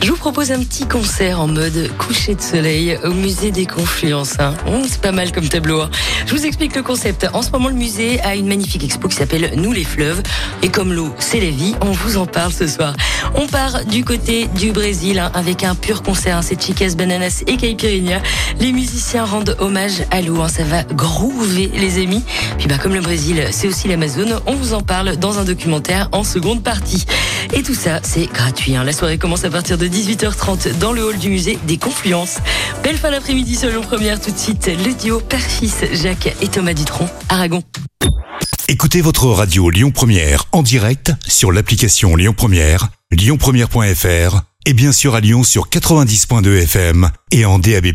Je vous propose un petit concert en mode coucher de soleil au musée des Confluences. Hum, c'est pas mal comme tableau. hein. Je vous explique le concept. En ce moment, le musée a une magnifique expo qui s'appelle Nous les fleuves. Et comme l'eau, c'est la vie, on vous en parle ce soir. On part du côté du Brésil hein, avec un pur concert. hein. C'est Chicas, Bananas et Caipirinha. Les musiciens rendent hommage à l'eau. Ça va groover les amis. Puis bah, comme le Brésil, c'est aussi l'Amazone, on vous en parle dans un documentaire en seconde partie. Et tout ça, c'est gratuit. La soirée commence à partir de 18h30 dans le hall du musée des Confluences. Belle fin d'après-midi sur Lyon Première. Tout de suite, le duo Père-Fils, Jacques et Thomas Dutronc, Aragon. Écoutez votre radio Lyon Première en direct sur l'application Lyon Première, lyonpremière.fr et bien sûr à Lyon sur 90.2 FM et en DAB+.